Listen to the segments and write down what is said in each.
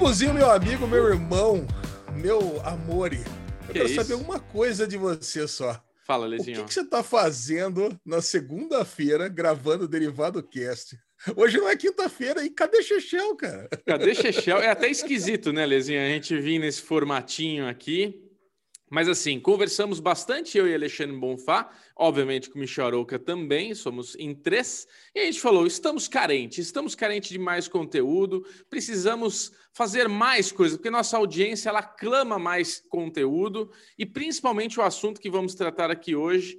Bubuzinho, meu amigo, meu irmão, meu amor. Eu Que quero isso? saber uma coisa de você só. Fala, O que, Lezinho. que você tá fazendo na segunda-feira gravando o Derivado Cast? Hoje não é quinta-feira e cadê Chechel, cara? Cadê Chechel? É até esquisito, né, Lezinho? A gente vir nesse formatinho aqui. Mas assim, conversamos bastante, eu e Alexandre Bonfá, obviamente com o Michel Arouca também, somos em três, e a gente falou: estamos carentes, estamos carentes de mais conteúdo, precisamos fazer mais coisas, porque nossa audiência ela clama mais conteúdo, e principalmente o assunto que vamos tratar aqui hoje.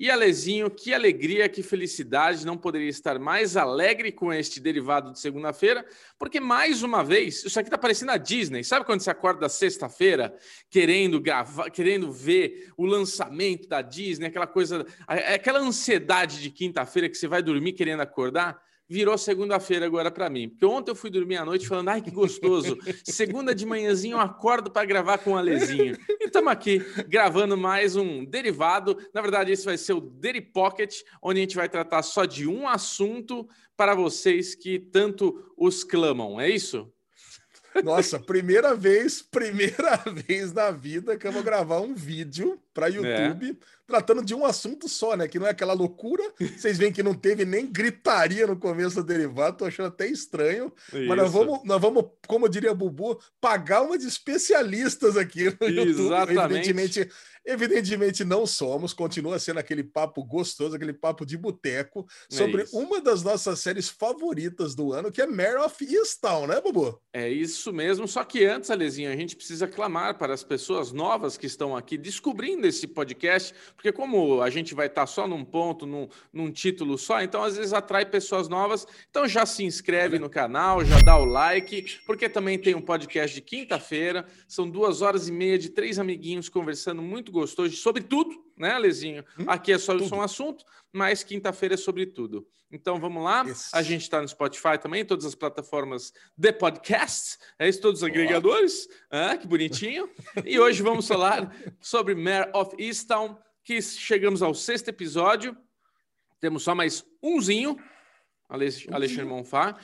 E Alezinho, que alegria, que felicidade, não poderia estar mais alegre com este derivado de segunda-feira, porque mais uma vez, isso aqui tá parecendo a Disney. Sabe quando você acorda sexta-feira querendo gravar, querendo ver o lançamento da Disney, aquela coisa, a- aquela ansiedade de quinta-feira que você vai dormir querendo acordar? Virou segunda-feira agora para mim. Porque ontem eu fui dormir à noite falando, ai que gostoso. Segunda de manhãzinho eu acordo para gravar com o Alezinho. E estamos aqui gravando mais um derivado. Na verdade, esse vai ser o Deri Pocket, onde a gente vai tratar só de um assunto para vocês que tanto os clamam. É isso? Nossa, primeira vez, primeira vez na vida que eu vou gravar um vídeo para YouTube tratando de um assunto só, né? Que não é aquela loucura. Vocês veem que não teve nem gritaria no começo do derivado, tô achando até estranho. Mas nós Isso. vamos, nós vamos, como diria Bubu, pagar uma de especialistas aqui no YouTube. Exatamente. Evidentemente, evidentemente não somos, continua sendo aquele papo gostoso, aquele papo de boteco sobre É uma das nossas séries favoritas do ano, que é Mare of Easttown, né, Bubu? É isso mesmo, só que antes, Alezinho, a gente precisa clamar para as pessoas novas que estão aqui descobrindo esse podcast, porque como a gente vai estar só num ponto, num, num título só, então às vezes atrai pessoas novas. Então já se inscreve no canal, já dá o like, porque também tem um podcast de quinta-feira, são duas horas e meia de três amiguinhos conversando muito gostoso sobre tudo, né, Alezinho? Aqui é só tudo. um assunto, mas quinta-feira é sobre tudo. Então vamos lá, a gente está no Spotify também, todas as plataformas de podcasts, é isso, todos os agregadores, ah, que bonitinho. E hoje vamos falar sobre Mare of Easttown, que chegamos ao sexto episódio, temos só mais umzinho, Ale- Alexandre Monfá.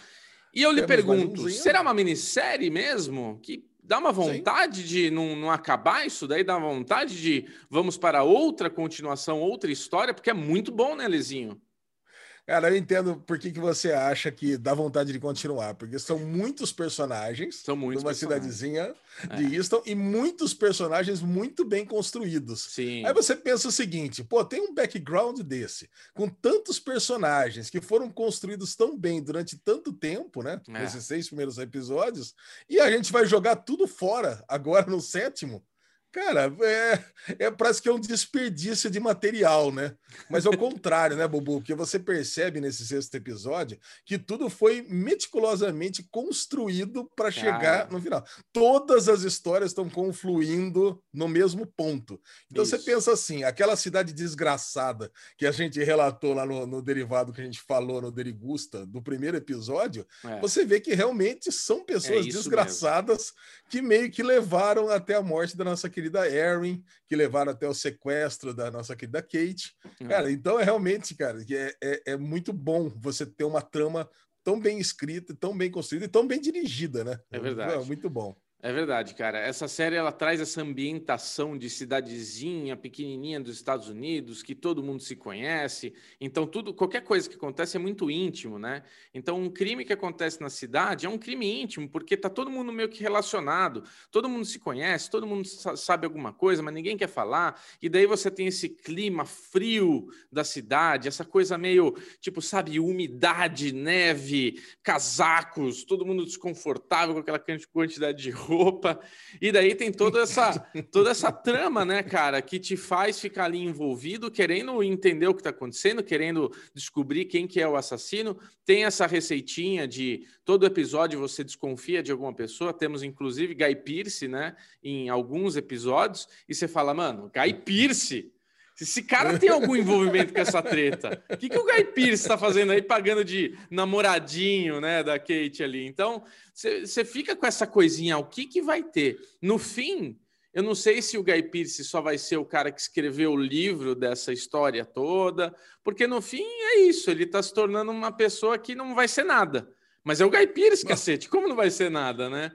E eu lhe Temos pergunto, será uma minissérie mesmo? Que dá uma vontade de não, não acabar isso daí? Dá uma vontade de vamos para outra continuação, outra história? Porque é muito bom, né, Lezinho? Cara, eu entendo por que, que você acha que dá vontade de continuar, porque são muitos personagens São muitos numa personagens. cidadezinha de Easton e muitos personagens muito bem construídos. Sim. Aí você pensa o seguinte, pô, tem um background desse, com tantos personagens que foram construídos tão bem durante tanto tempo, né? É. Nesses seis primeiros episódios, e a gente vai jogar tudo fora agora no sétimo. Cara, é, é parece que é um desperdício de material, né? Mas ao contrário, né, Bubu? Porque você percebe nesse sexto episódio que tudo foi meticulosamente construído para chegar no final. Todas as histórias estão confluindo no mesmo ponto. Então você Isso. pensa assim: aquela cidade desgraçada que a gente relatou lá no, no derivado que a gente falou no Derigusta do primeiro episódio, É. você vê que realmente são pessoas É desgraçadas que meio que levaram até a morte da nossa querida Erin, que levaram até o sequestro da nossa querida Kate. É. Cara, então é realmente, cara, é, é, é muito bom você ter uma trama tão bem escrita, tão bem construída e tão bem dirigida, né? É verdade. muito bom. É verdade, cara. Essa série ela traz essa ambientação de cidadezinha pequenininha dos Estados Unidos, que todo mundo se conhece. Então tudo, qualquer coisa que acontece é muito íntimo, né? Então um crime que acontece na cidade é um crime íntimo, porque tá todo mundo meio que relacionado, todo mundo se conhece, todo mundo sa- sabe alguma coisa, mas ninguém quer falar. E daí você tem esse clima frio da cidade, essa coisa meio, tipo, sabe, umidade, neve, casacos, todo mundo desconfortável com aquela quanti- quantidade de. E daí tem toda essa, toda essa trama, né, cara, que te faz ficar ali envolvido, querendo entender o que está acontecendo, querendo descobrir quem que é o assassino. Tem essa receitinha de todo episódio você desconfia de alguma pessoa. Temos inclusive Guy Pearce, né, em alguns episódios, e você fala, mano, Guy Pearce. Esse cara tem algum envolvimento com essa treta. O que, que o Guy Pearce está fazendo aí, pagando de namoradinho, né, da Kate ali? Então, você fica com essa coisinha, o que, que vai ter? No fim, eu não sei se o Guy Pearce só vai ser o cara que escreveu o livro dessa história toda, porque no fim é isso, ele está se tornando uma pessoa que não vai ser nada. Mas é o Guy Pearce, cacete, como não vai ser nada, né?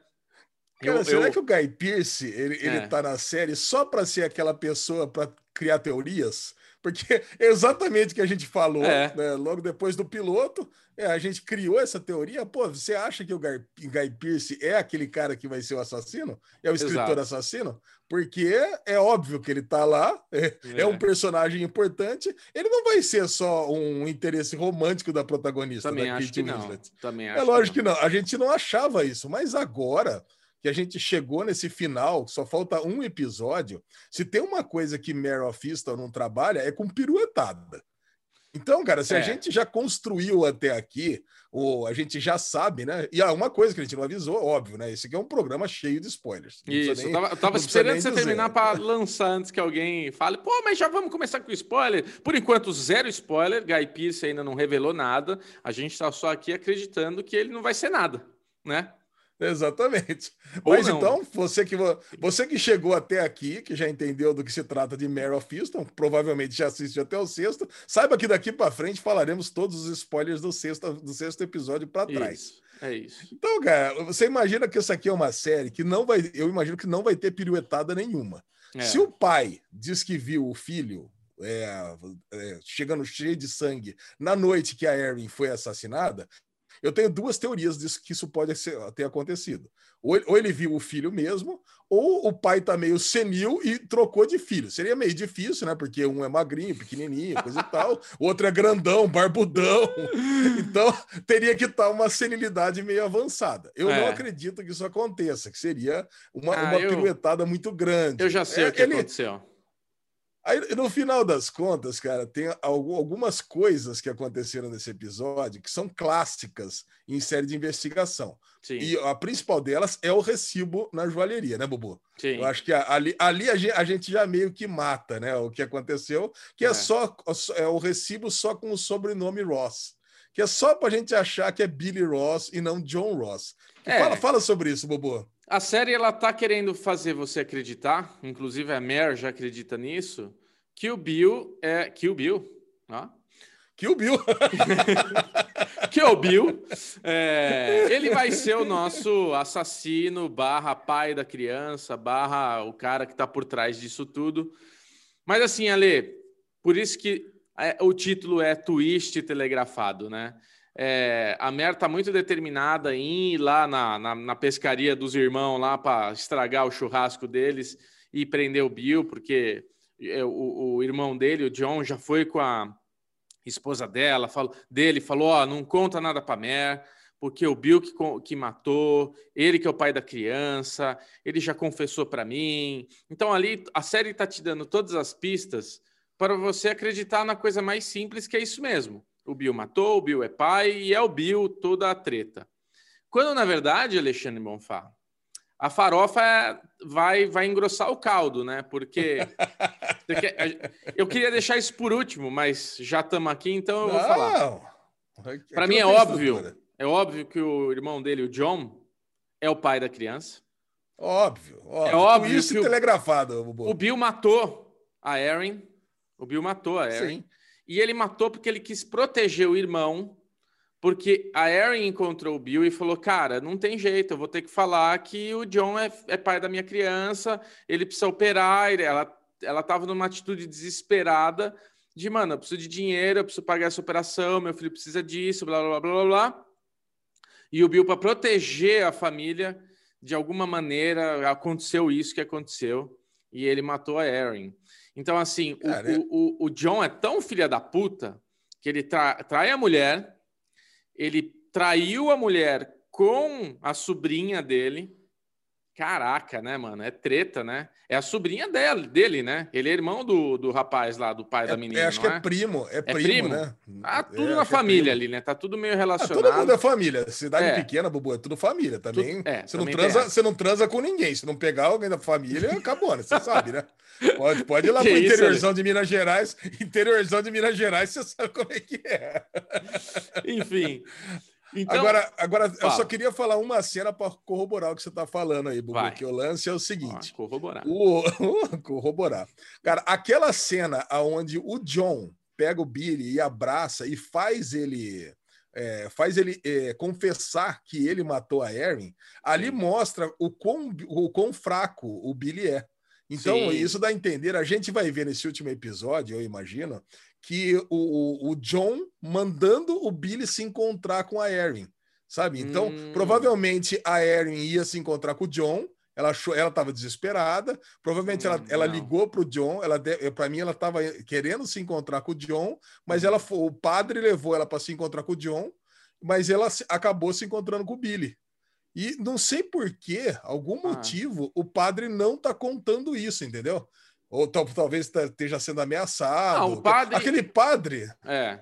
Cara, eu, será eu... que o Guy Pearce ele, é. ele tá na série só para ser aquela pessoa para criar teorias? Porque é exatamente o que a gente falou é. né? logo depois do piloto, é, a gente criou essa teoria. Pô, você acha que o Guy, Guy Pearce é aquele cara que vai ser o assassino? É o escritor Exato. assassino? Porque é óbvio que ele tá lá, é, é, um é. personagem importante. Ele não vai ser só um interesse romântico da protagonista. Também da acho Kate que Winslet. não. Também é é lógico que não. que não. A gente não achava isso, mas agora que a gente chegou nesse final, só falta um episódio. Se tem uma coisa que Mare of Easton não trabalha, é com piruetada. Então, cara, se é. a gente já construiu até aqui, ou a gente já sabe, né? E há uma coisa que a gente não avisou, óbvio, né? Esse aqui é um programa cheio de spoilers. Isso, nem, eu tava, eu tava esperando você dizer. terminar para lançar antes que alguém fale, pô, mas já vamos começar com spoiler. Por enquanto, zero spoiler. Guy Pearce ainda não revelou nada. A gente tá só aqui acreditando que ele não vai ser nada, né? Exatamente. Ou Mas não. então, você que, você que chegou até aqui, que já entendeu do que se trata de Mare of Houston, provavelmente já assistiu até o sexto, saiba que daqui para frente falaremos todos os spoilers do sexto, do sexto episódio para trás. Isso, é isso. Então, cara, você imagina que isso aqui é uma série que não vai, eu imagino que não vai ter piruetada nenhuma. É. Se o pai diz que viu o filho é, é, chegando cheio de sangue na noite que a Erin foi assassinada, eu tenho duas teorias disso que isso pode ser, ter acontecido. Ou, ou, ele viu o filho mesmo, ou o pai tá meio senil e trocou de filho. Seria meio difícil, né? Porque um é magrinho, pequenininho, coisa e tal, o outro é grandão, barbudão. Então, teria que estar tá uma senilidade meio avançada. Eu é. não acredito que isso aconteça, que seria uma, ah, uma eu... piruetada muito grande. Eu já sei é, o que ele... aconteceu. Aí, no final das contas, cara, tem algumas coisas que aconteceram nesse episódio que são clássicas em série de investigação. Sim. E a principal delas é o recibo na joalheria, né, Bubu? Sim. Eu acho que ali, ali a, gente, já meio que mata, né? O que aconteceu, que é, é só é o recibo só com o sobrenome Ross. Que é só para a gente achar que é Billy Ross e não John Ross. É. Fala, fala sobre isso, Bubu. A série ela tá querendo fazer você acreditar, inclusive a Mare já acredita nisso, que o Bill é que o Bill, ó. Que o Bill. que o Bill. É, ele vai ser o nosso assassino, barra pai da criança, barra o cara que tá por trás disso tudo. Mas assim, Ale, por isso que é, o título é Twist Telegrafado, né? É, a Mer está muito determinada em ir lá na, na, na pescaria dos irmãos lá para estragar o churrasco deles e prender o Bill, porque é, o, o, irmão dele, o John, já foi com a esposa dela, falou, dele, falou: ó, não conta nada para Mer, porque o Bill que, que matou, ele que é o pai da criança, ele já confessou para mim. Então ali a série está te dando todas as pistas para você acreditar na coisa mais simples que é isso mesmo o Bill matou, o Bill é pai e é o Bill toda a treta. Quando, na verdade, Alexandre Bonfá, a farofa é, vai, vai engrossar o caldo, né? Porque, eu queria deixar isso por último, mas já estamos aqui, então eu vou Não. falar. Para mim é óbvio, é óbvio que o irmão dele, o John, é o pai da criança. Óbvio, óbvio. É óbvio isso que telegrafado. O, o Bill matou a Erin. O Bill matou a Erin. Sim. E ele matou porque ele quis proteger o irmão, porque a Erin encontrou o Bill e falou: Cara, não tem jeito, eu vou ter que falar que o John é, é pai da minha criança, ele precisa operar. Ela ela estava numa atitude desesperada de, mano, eu preciso de dinheiro, eu preciso pagar essa operação, meu filho precisa disso, blá, blá, blá, blá, blá. E o Bill, para proteger a família, de alguma maneira, aconteceu isso que aconteceu, e ele matou a Erin. Então, assim, Cara, o, o, o, John é tão filha da puta que ele tra, trai a mulher, ele traiu a mulher com a sobrinha dele, Caraca, né, mano? É treta, né? É a sobrinha dele, dele né? Ele é irmão do, do rapaz lá, do pai é, da menina. É, acho que é? é? primo, é, é primo, primo, né? Ah, tudo na é família ali, né? Tá tudo meio relacionado. Ah, todo mundo é família. Cidade pequena, Bubu, é tudo família também. Tu, você, não transa, você não transa com ninguém. Se não pegar alguém da família, acabou, né? Você sabe, né? Pode, pode ir lá pro interiorzão de Minas Gerais. Interiorzão de Minas Gerais, você sabe como é que é. Enfim. Então, agora, agora eu só queria falar uma cena para corroborar o que você está falando aí, Bubu, que o lance é o seguinte. Ah, corroborar. O, corroborar. Cara, aquela cena onde o John pega o Billy e abraça e faz ele é, faz ele é, confessar que ele matou a Erin, ali Sim. mostra o quão, o quão fraco o Billy é. Então, Sim. isso dá a entender. A gente vai ver nesse último episódio, eu imagino, que o, o, o John mandando o Billy se encontrar com a Erin, sabe? Então, hum. provavelmente a Erin ia se encontrar com o John. Ela achou, ela estava desesperada. Provavelmente hum, ela, ela ligou para o John. Ela, para mim, ela estava querendo se encontrar com o John, mas ela, o padre levou ela para se encontrar com o John, mas ela acabou se encontrando com o Billy. E não sei por que, algum ah. motivo, o padre não está contando isso, entendeu? Ou talvez esteja sendo ameaçado. Não, o padre... Aquele padre. É.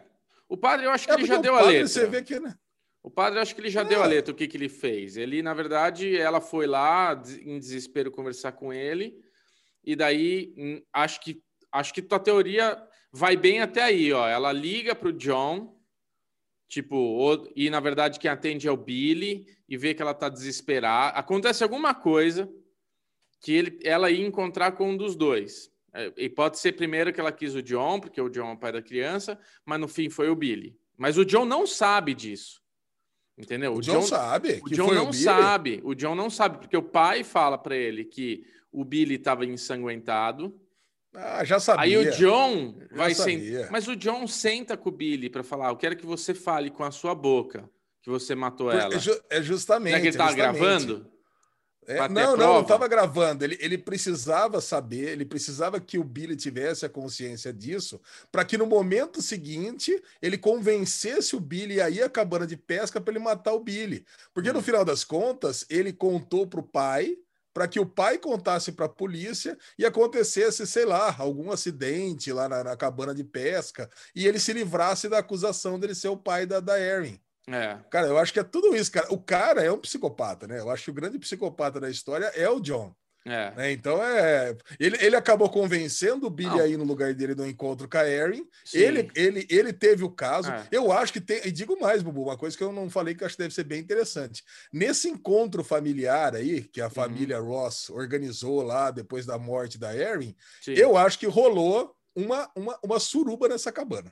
O padre, eu acho que é ele já deu a letra. Você vê que, né? O padre, eu acho que ele já é. deu a letra, o que, que ele fez. Ele, na verdade, ela foi lá em desespero conversar com ele. E daí, hum, acho que, acho que tua teoria vai bem até aí, ó. Ela liga para o John, tipo, e na verdade quem atende é o Billy, e vê que ela tá desesperada. Acontece alguma coisa que ele, ela ia encontrar com um dos dois. É, e pode ser primeiro que ela quis o John, porque o John é o pai da criança, mas no fim foi o Billy. Mas o John não sabe disso. Entendeu? O, o John, John, sabe. O John não o sabe. O John não sabe, porque o pai fala para ele que o Billy estava ensanguentado. Ah, já sabia. Aí o John vai sentar. Mas o John senta com o Billy para falar: Eu quero que você fale com a sua boca que você matou ela. É justamente. Será que ele estava gravando? É, não, não, não estava gravando. Ele, ele precisava saber, ele precisava que o Billy tivesse a consciência disso, para que no momento seguinte ele convencesse o Billy a ir à cabana de pesca para ele matar o Billy. Porque no hum. final das contas, ele contou para o pai, para que o pai contasse para a polícia e acontecesse, sei lá, algum acidente lá na, na, cabana de pesca e ele se livrasse da acusação dele ser o pai da, da Erin. É. Cara, eu acho que é tudo isso, cara. O cara é um psicopata, né? Eu acho que o grande psicopata da história é o John. É. Né? Então é. Ele, ele acabou convencendo o Billy Não. aí no lugar dele no encontro com a Erin. Ele, ele, ele teve o caso. É. Eu acho que tem. E digo mais, Bubu, uma coisa que eu não falei que acho que deve ser bem interessante. Nesse encontro familiar aí, que a uhum. família. Ross organizou lá depois da morte da Erin, eu acho que rolou uma, uma, uma suruba nessa cabana.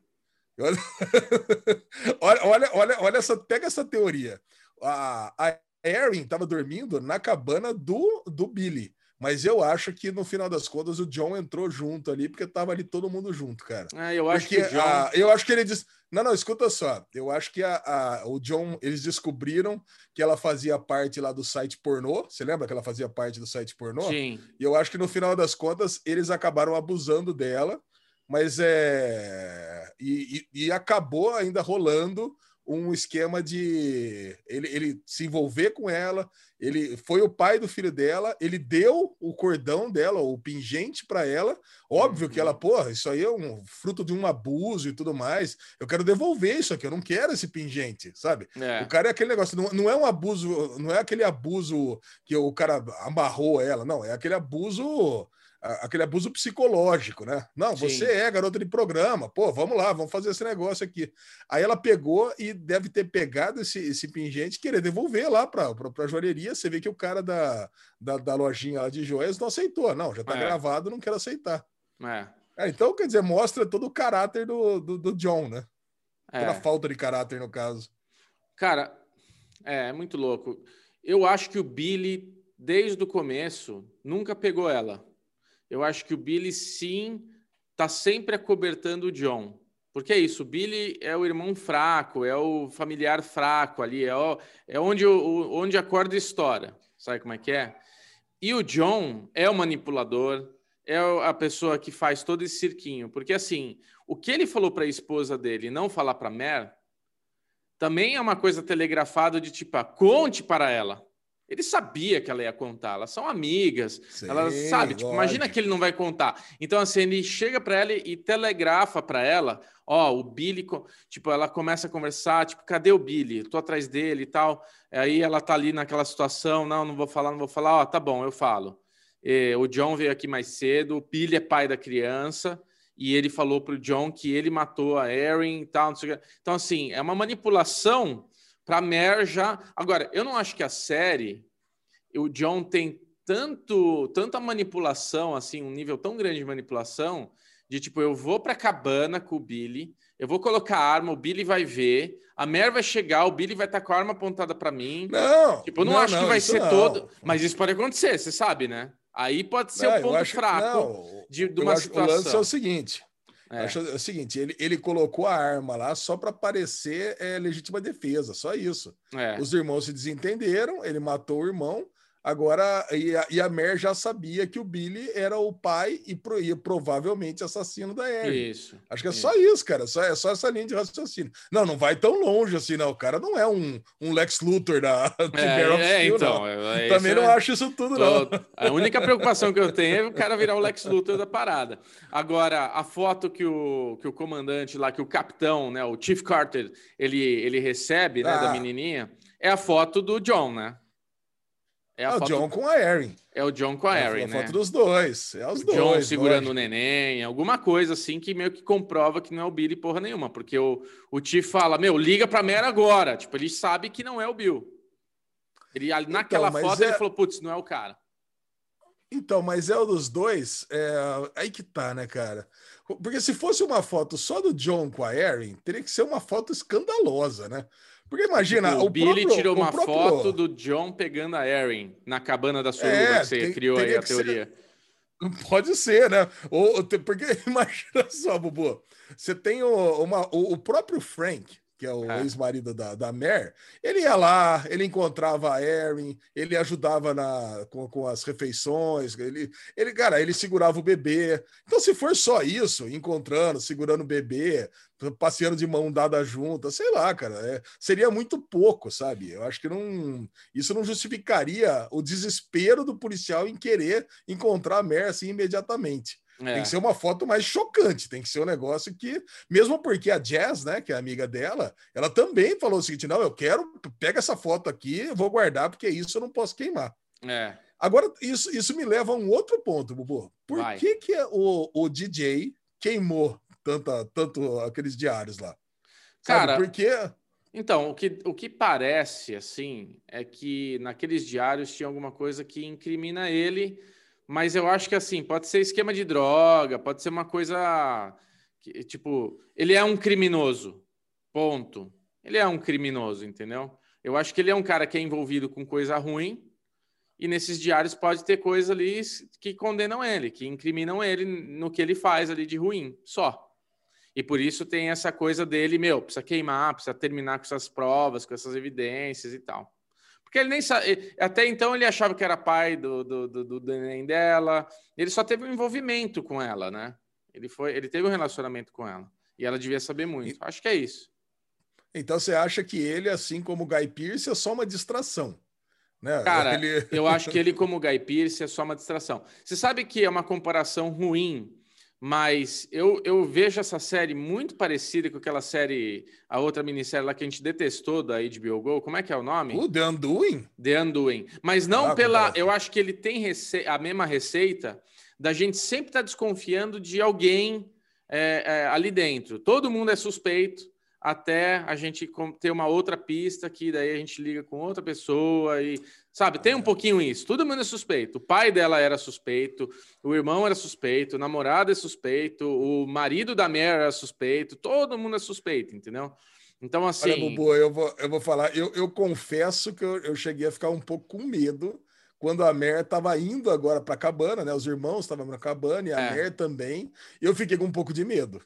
Olha, olha, olha, olha essa, pega essa teoria. A, a Erin estava dormindo na cabana do, do Billy. Mas eu acho que no final das contas o John entrou junto ali, porque tava ali todo mundo junto, cara. É, eu acho porque, que John... a, eu acho que ele disse. Não, não, escuta só. Eu acho que a, a, o John, eles descobriram que ela fazia parte lá do site pornô. Você lembra que ela fazia parte do site pornô? Sim. E eu acho que no final das contas eles acabaram abusando dela mas é. E, e, e, acabou ainda rolando um esquema de ele, ele se envolver com ela. Ele foi o pai do filho dela, ele deu o cordão dela, o pingente para ela. Óbvio uhum. que ela, porra, isso aí é um fruto de um abuso e tudo mais. Eu quero devolver isso aqui, eu não quero esse pingente, sabe? É. O cara é aquele negócio, não, não é um abuso, não é aquele abuso que o cara amarrou ela, não, é aquele abuso aquele abuso psicológico, né? Não, Sim. você é garota de programa, pô, vamos lá, vamos fazer esse negócio aqui. Aí ela pegou e deve ter pegado esse, esse pingente querer devolver lá para a joalheria. Você vê que o cara da, da, da lojinha lá de joias não aceitou. Não, já está é. gravado, não quero aceitar. É. É, então, quer dizer, mostra todo o caráter do, do, do John, né? É. Toda a falta de caráter, no caso. Cara, é, é muito louco. Eu acho que o Billy, desde o começo, nunca pegou ela eu acho que o Billy sim está sempre acobertando o John. Porque é isso, o Billy é o irmão fraco, é o familiar fraco ali, é, o, é onde, o, onde a corda estoura. Sabe como é que é? E o John é o manipulador, é a pessoa que faz todo esse cirquinho. Porque assim, o que ele falou para a esposa dele não falar para Mer também é uma coisa telegrafada de tipo, ah, conte para ela. Ele sabia que ela ia contar, elas são amigas, Sim, ela sabe, tipo, imagina que ele não vai contar. Então, assim, ele chega para ela e telegrafa para ela, ó, o Billy, tipo, ela começa a conversar, tipo, cadê o Billy? Eu tô atrás dele e tal. Aí ela tá ali naquela situação, não, não vou falar, não vou falar, ó, tá bom, eu falo. E, o John veio aqui mais cedo, o Billy é pai da criança, e ele falou pro John que ele matou a Erin e tal, Então, assim, é uma manipulação para Mer já. Agora, eu não acho que a série, o John tem tanto, tanta manipulação, assim, um nível tão grande de manipulação, de tipo, eu vou para a cabana com o Billy, eu vou colocar a arma, o Billy vai ver, a Mer vai chegar, o Billy vai estar tá com a arma apontada para mim. Não. Tipo, eu não, não acho não, que vai ser não. todo. Mas isso pode acontecer, você sabe, né? Aí pode ser o um ponto acho, fraco de, de uma acho, situação. O lance é o seguinte: é. Acho, é o seguinte, ele, ele colocou a arma lá só para parecer é, legítima defesa, só isso. É. Os irmãos se desentenderam, ele matou o irmão, Agora, e a, e a Mer já sabia que o Billy era o pai e, pro, e provavelmente assassino da Erin. Isso. Acho que é isso. só isso, cara. Só, é só essa linha de raciocínio. Não, não vai tão longe assim, não. O cara não é um, um Lex Luthor da é, é, então, é, Também não acho isso tudo, não. A única preocupação que eu tenho é o cara virar o Lex Luthor da parada. Agora, a foto que o, que o comandante lá, que o capitão, né, o Chief Carter, ele, ele recebe, né, ah. da menininha, é a foto do John, né? É, é o John com a Erin. É o John com a Erin, é a né? foto dos dois. É os o dois. John segurando o neném, alguma coisa assim que meio que comprova que não é o Billy porra nenhuma, porque o, o Tiff fala, meu, liga pra Mera agora. Tipo, ele sabe que não é o Bill. Ele, naquela então, foto é... ele falou, putz, não é o cara. Então, mas é o dos dois, é... aí que tá, né, cara? Porque se fosse uma foto só do John com a Erin, teria que ser uma foto escandalosa, né? Porque imagina. Tipo, o, o Billy próprio, tirou uma próprio... foto do John pegando a Erin na cabana da sua é, que você tem, criou aí a teoria. Ser... Pode ser, né? Ou, porque imagina só, Bubu. Você tem o, uma, o, o próprio Frank, que é o é. ex-marido da, da Mer, ele ia lá, ele encontrava a Erin, ele ajudava na, com, com as refeições, ele, ele, cara, ele segurava o bebê. Então, se for só isso, encontrando, segurando o bebê, passeando de mão dada junta, sei lá, cara, é, seria muito pouco, sabe? Eu acho que não, isso não justificaria o desespero do policial em querer encontrar a Mer assim imediatamente. É. Tem que ser uma foto mais chocante, tem que ser um negócio que, mesmo porque a Jazz, né, que é amiga dela, ela também falou o seguinte: não, eu quero, pega essa foto aqui, vou guardar, porque isso eu não posso queimar. É. Agora, isso, isso me leva a um outro ponto, Bubu. Por Vai. que, que o, o DJ queimou tanta, tanto aqueles diários lá? Sabe, Cara, porque. Então, o que, o que parece, assim, é que naqueles diários tinha alguma coisa que incrimina ele mas eu acho que assim, pode ser esquema de droga, pode ser uma coisa que, tipo, ele é um criminoso. Ponto. Ele é um criminoso, entendeu? Eu acho que ele é um cara que é envolvido com coisa ruim, e nesses diários pode ter coisas ali que condenam ele, que incriminam ele no que ele faz ali de ruim, só. E por isso tem essa coisa dele, meu, precisa queimar, precisa terminar com essas provas, com essas evidências e tal. Porque ele nem sabe. Até então ele achava que era pai do, do, do, do neném dela. Ele só teve um envolvimento com ela, né? Ele, foi, ele teve um relacionamento com ela. E ela devia saber muito. Acho que é isso. Então você acha que ele, assim como o Guy Pearce, é só uma distração? Né? Cara, eu acho que ele, como o Guy Pearce, é só uma distração. Você sabe que é uma comparação ruim mas eu, eu vejo essa série muito parecida com aquela série, a outra minissérie lá que a gente detestou da HBO Go. Como é que é o nome? O The Undoing? The Undoing. Mas não ah, pela. Eu acho que ele tem rece... a mesma receita da gente sempre estar tá desconfiando de alguém é, é, ali dentro. Todo mundo é suspeito até a gente ter uma outra pista que daí a gente liga com outra pessoa e sabe, tem um pouquinho isso. Todo mundo é suspeito. O pai dela era suspeito, o irmão era suspeito, o namorado é suspeito, o marido da Mary era suspeito, todo mundo é suspeito, entendeu? Então, assim. Olha, Bubu, eu vou, eu vou falar, eu, eu confesso que eu, eu cheguei a ficar um pouco com medo quando a Mer estava indo agora para a cabana, né? Os irmãos estavam na cabana e a é. Mer também. Eu fiquei com um pouco de medo.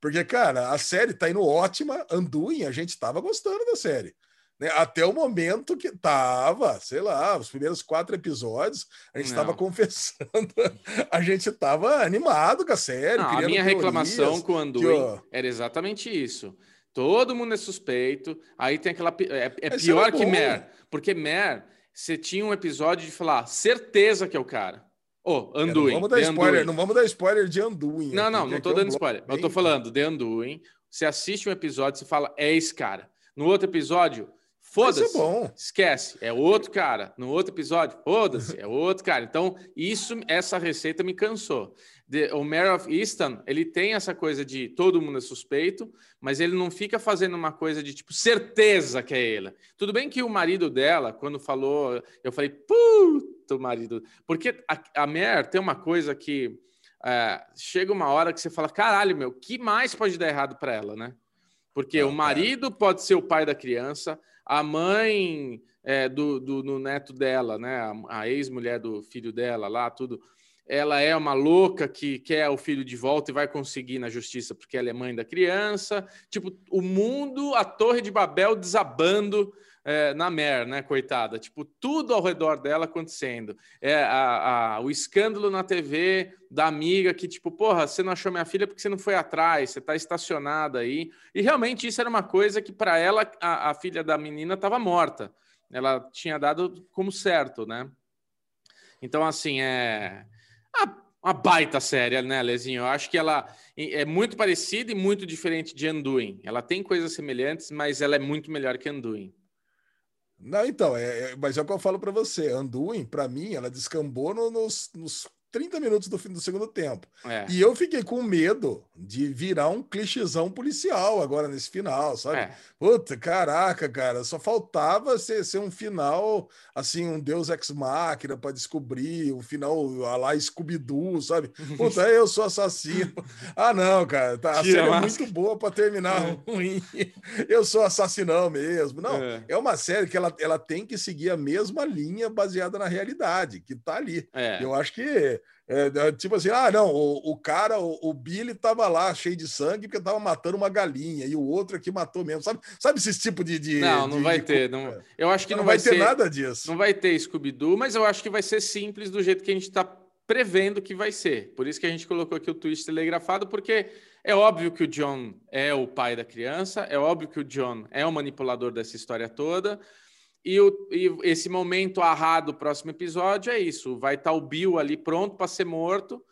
Porque, cara, a série tá indo ótima, Anduin, a gente tava gostando da série. Né? Até o momento que tava, sei lá, os primeiros quatro episódios, a gente estava confessando, a gente estava animado com a série. Não, a minha reclamação com o Anduin era exatamente isso. Todo mundo é suspeito, aí tem aquela. É, é pior que Mer, porque Mer, você tinha um episódio de falar certeza que é o cara. Oh, Anduin. É, não, vamos dar spoiler, não vamos dar spoiler de Anduin. Não, não, não é tô dando spoiler. Eu tô falando de Anduin. Você assiste um episódio, você fala, é esse cara. No outro episódio, foda-se. Esquece, é outro cara. No outro episódio, foda-se, é outro cara. Então, isso, essa receita me cansou. The, o Mayor of Easton, ele tem essa coisa de todo mundo é suspeito, mas ele não fica fazendo uma coisa de tipo certeza que é ele. Tudo bem que o marido dela, quando falou, eu falei, puta o marido. Porque a, a Mer tem uma coisa que é, chega uma hora que você fala: caralho, meu, que mais pode dar errado para ela, né? Porque Não, o marido cara. pode ser o pai da criança, a mãe é, do, do, do, neto dela, né? A, a ex-mulher do filho dela lá, tudo. Ela é uma louca que quer o filho de volta e vai conseguir na justiça porque ela é mãe da criança. Tipo, o mundo, a Torre de Babel desabando é, na Mer, né, coitada? Tipo, tudo ao redor dela acontecendo. É, a, a, o escândalo na TV da amiga que, tipo, porra, você não achou minha filha porque você não foi atrás, você está estacionada aí. E realmente isso era uma coisa que, para ela, a, a filha da menina estava morta. Ela tinha dado como certo, né? Então, assim, é. Uma baita série, né, Lezinho? Eu acho que ela é muito parecida e muito diferente de Anduin. Ela tem coisas semelhantes, mas ela é muito melhor que Anduin. Não, então, é, é, mas é o que eu falo para você. Anduin, para mim, ela descambou no, nos, nos 30 minutos do fim do segundo tempo. É. E eu fiquei com medo de virar um clichêzão policial agora nesse final, sabe? É. Puta, caraca, cara, só faltava ser, ser um final, assim, um Deus Ex Machina para descobrir, um final a lá Scooby-Doo, sabe? Puta, eu sou assassino. Ah, não, cara, tá, a série é muito boa para terminar é. ruim. Eu sou assassinão mesmo. Não, é. é. uma série que ela, ela tem que seguir a mesma linha baseada na realidade, que tá ali. É. Eu acho que é, é, tipo assim, ah, não, o, o cara, o, o, Billy tava lá cheio de sangue porque tava matando uma galinha e o outro aqui matou mesmo. Sabe, sabe esse tipo de. de não, não de, vai de... ter. Não, eu acho que não, não vai, ter ser, nada disso. Não vai ter Scooby-Doo, mas eu acho que vai ser simples do jeito que a gente está prevendo que vai ser. Por isso que a gente colocou aqui o twist telegrafado, porque é óbvio que o John é o pai da criança, é óbvio que o John é o manipulador dessa história toda. E, o, e esse momento arrado do próximo episódio é isso: vai estar tá o Bill ali pronto para ser morto,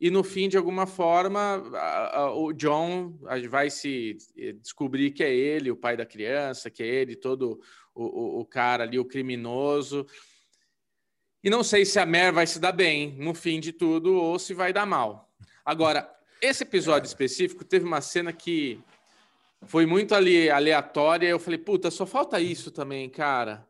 e no fim, de alguma forma, a, a, o John vai se eh, descobrir que é ele, o pai da criança, que é ele, todo o, o, o cara ali, o criminoso. E não sei se a Mer vai se dar bem no fim de tudo ou se vai dar mal. Agora, esse episódio específico teve uma cena que foi muito ali aleatória. Eu falei, puta, só falta isso também, cara.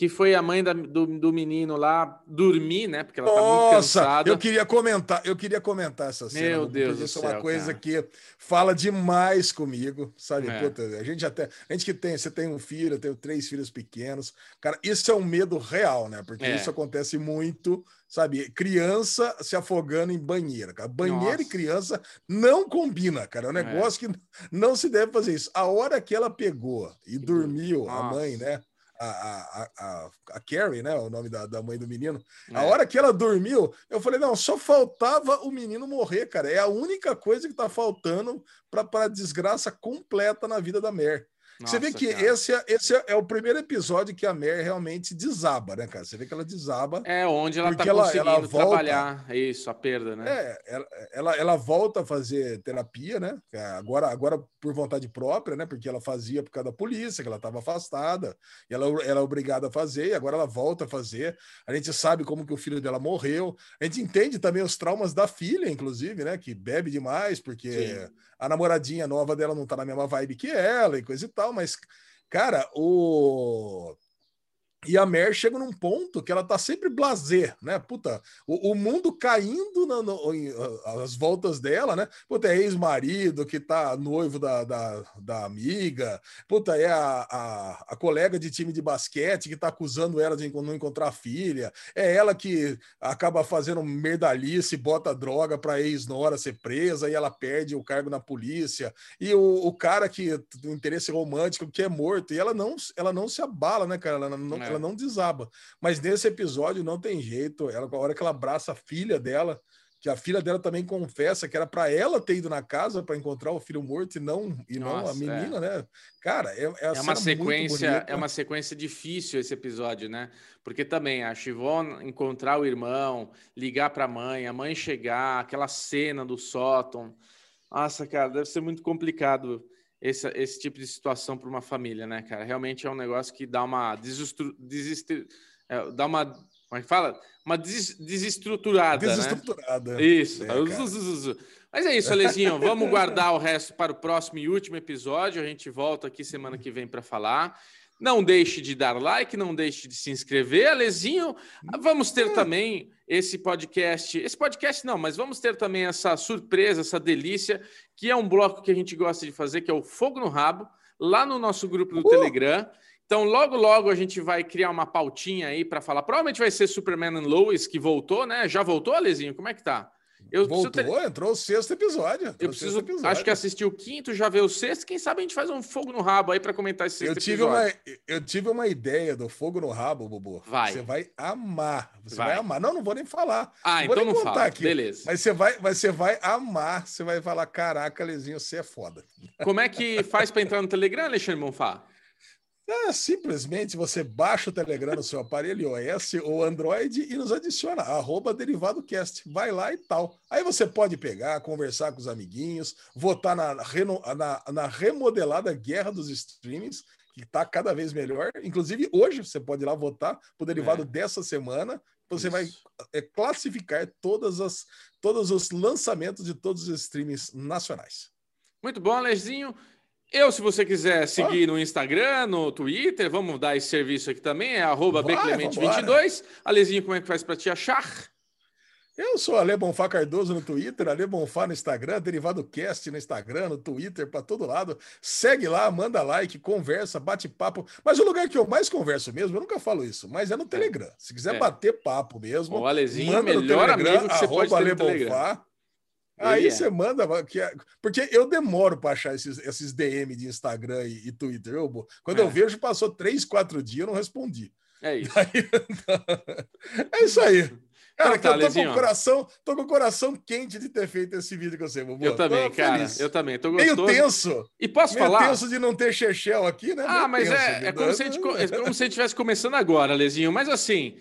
Que foi a mãe da, do, do menino lá dormir, né? Porque ela Nossa, tá muito cansada. Eu queria comentar, eu queria comentar essa cena. Meu Deus do isso céu. é uma coisa cara. que fala demais comigo, sabe? É. Puta, a gente até. A gente que tem, você tem um filho, eu tenho três filhos pequenos. Cara, isso é um medo real, né? Porque é. isso acontece muito sabe? Criança se afogando em banheira, cara. Banheira Nossa. e criança não combina, cara. É um é. negócio é. que não se deve fazer isso. A hora que ela pegou e dormiu, Nossa. a mãe, né? A, a, a, a Carrie, né? O nome da, da mãe do menino. É. A hora que ela dormiu, eu falei: não, só faltava o menino morrer, cara. É a única coisa que tá faltando para a desgraça completa na vida da Mary. Nossa, você vê que esse, é, esse é, é o primeiro episódio que a Mary realmente desaba, né, cara? Você vê que ela desaba. É onde ela tá ela, conseguindo ela volta, trabalhar isso, a perda, né? É, ela, ela, ela, volta a fazer terapia, né? É, agora, agora por vontade própria, né? Porque ela fazia por causa da polícia, que ela estava afastada, e ela, ela é obrigada a fazer, e agora ela volta a fazer. A gente sabe como que o filho dela morreu. A gente entende também os traumas da filha, inclusive, né? Que bebe demais, porque Sim. A namoradinha nova dela não tá na mesma vibe que ela e coisa e tal mas, cara, o e a Mer chega num ponto que ela tá sempre blazer, né? Puta, o, o mundo caindo na, no, em, as voltas dela, né? Puta, é ex-marido que tá noivo da, da, da, amiga, puta, é a, a, a, colega de time de basquete que tá acusando ela de não encontrar filha, é ela que acaba fazendo merdalice, bota droga pra ex-nora ser presa e ela perde o cargo na polícia, e o, o cara que, o interesse romântico, que é morto, e ela não, ela não se abala, né, cara? Ela não, é ela não desaba. Mas nesse episódio não tem jeito. Ela, a hora que ela abraça a filha dela, que a filha dela também confessa que era para ela ter ido na casa para encontrar o filho morto e não e Nossa, não a menina, é. né? Cara, é, é, é uma sequência é uma sequência difícil esse episódio, né? Porque também a Chivon encontrar o irmão, ligar para a mãe, a mãe chegar, aquela cena do sótão. Nossa, cara, deve ser muito complicado esse, esse tipo de situação para uma família, né, cara? Realmente é um negócio que dá uma desestru, desestru, é, dá uma como é que fala? Uma des, desestruturada. Né? Desestruturada. Né? Isso. É, Mas é isso, Alezinho. Vamos guardar o resto para o próximo e último episódio. A gente volta aqui semana que vem para falar. Não deixe de dar like, não deixe de se inscrever. Alezinho, vamos ter também esse podcast. Esse podcast não, mas vamos ter também essa surpresa, essa delícia, que é um bloco que a gente gosta de fazer, que é o Fogo no Rabo, lá no nosso grupo do uh! Telegram. Então, logo, logo a gente vai criar uma pautinha aí para falar. Provavelmente vai ser Superman and Lois, que voltou, né? Já voltou, Alezinho? Como é que tá? Eu Voltou, ter... entrou o sexto episódio. Eu preciso, episódio. acho que assisti o quinto, já veio o sexto. Quem sabe a gente faz um fogo no rabo aí para comentar esse sexto eu tive episódio. Uma, eu tive uma ideia do fogo no rabo, Bubu. Vai. Você vai amar. Você vai, vai amar. Não, não vou nem falar. Ah, não então não fala. Aqui. Beleza. Mas você vai, você vai amar. Você vai falar, caraca, Lezinho, você é foda. Como é que faz para entrar no Telegram, Alexandre Monfá? É, simplesmente você baixa o Telegram no seu aparelho iOS ou Android e nos adiciona, arroba DerivadoCast. Vai lá e tal. Aí você pode pegar, conversar com os amiguinhos, votar na, na, na remodelada guerra dos streamings, que está cada vez melhor. Inclusive, hoje você pode ir lá votar para o derivado é. dessa semana. Você Isso. vai é, classificar todas as, todos os lançamentos de todos os streamings nacionais. Muito bom, Alezinho. Eu, se você quiser seguir ah. no Instagram, no Twitter, vamos dar esse serviço aqui também, é arroba bclemente22. Alezinho, como é que faz para te achar? Eu sou Ale Bonfá Cardoso no Twitter, Ale Bonfá no Instagram, Derivado Cast no Instagram, no Twitter, para todo lado. Segue lá, manda like, conversa, bate papo. Mas o lugar que eu mais converso mesmo, eu nunca falo isso, mas é no é. Telegram. Se quiser é. bater papo mesmo, o Alezinho, manda melhor no Telegram, amigo que você pode ter Ale Bonfá. Aí é. você manda, que é, porque eu demoro para achar esses, esses DM de Instagram e, e Twitter. Eu, quando é. eu vejo, passou três, quatro dias, eu não respondi. É isso. Aí, é isso aí. Cara, então, tá, eu tô com, o coração, tô com o coração quente de ter feito esse vídeo com você, Bubu. Eu também, tô cara. Feliz. Eu também. Tô gostoso. Meio tenso. E posso Meio falar? tenso de não ter Chechel aqui, né? Ah, Meio mas tenso, é, é, como se a gente, é como se a gente estivesse começando agora, Lezinho. Mas assim,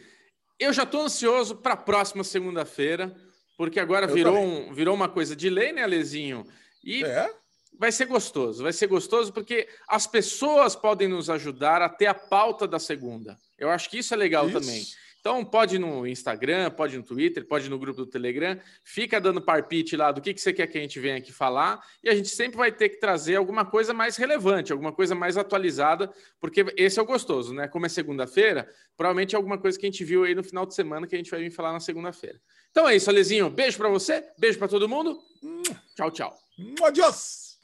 eu já tô ansioso para a próxima segunda-feira porque agora virou, um, virou uma coisa de lei, né, Alezinho? E é? vai ser gostoso, vai ser gostoso porque as pessoas podem nos ajudar a ter a pauta da segunda. Eu acho que isso é legal isso. também. Então pode no Instagram, pode no Twitter, pode no grupo do Telegram, fica dando parpite lá do que, que você quer que a gente venha aqui falar, e a gente sempre vai ter que trazer alguma coisa mais relevante, alguma coisa mais atualizada, porque esse é o gostoso, né? Como é segunda-feira, provavelmente é alguma coisa que a gente viu aí no final de semana que a gente vai vir falar na segunda-feira. Então é isso, Alezinho. Beijo para você, beijo para todo mundo. Tchau, tchau. Adiós!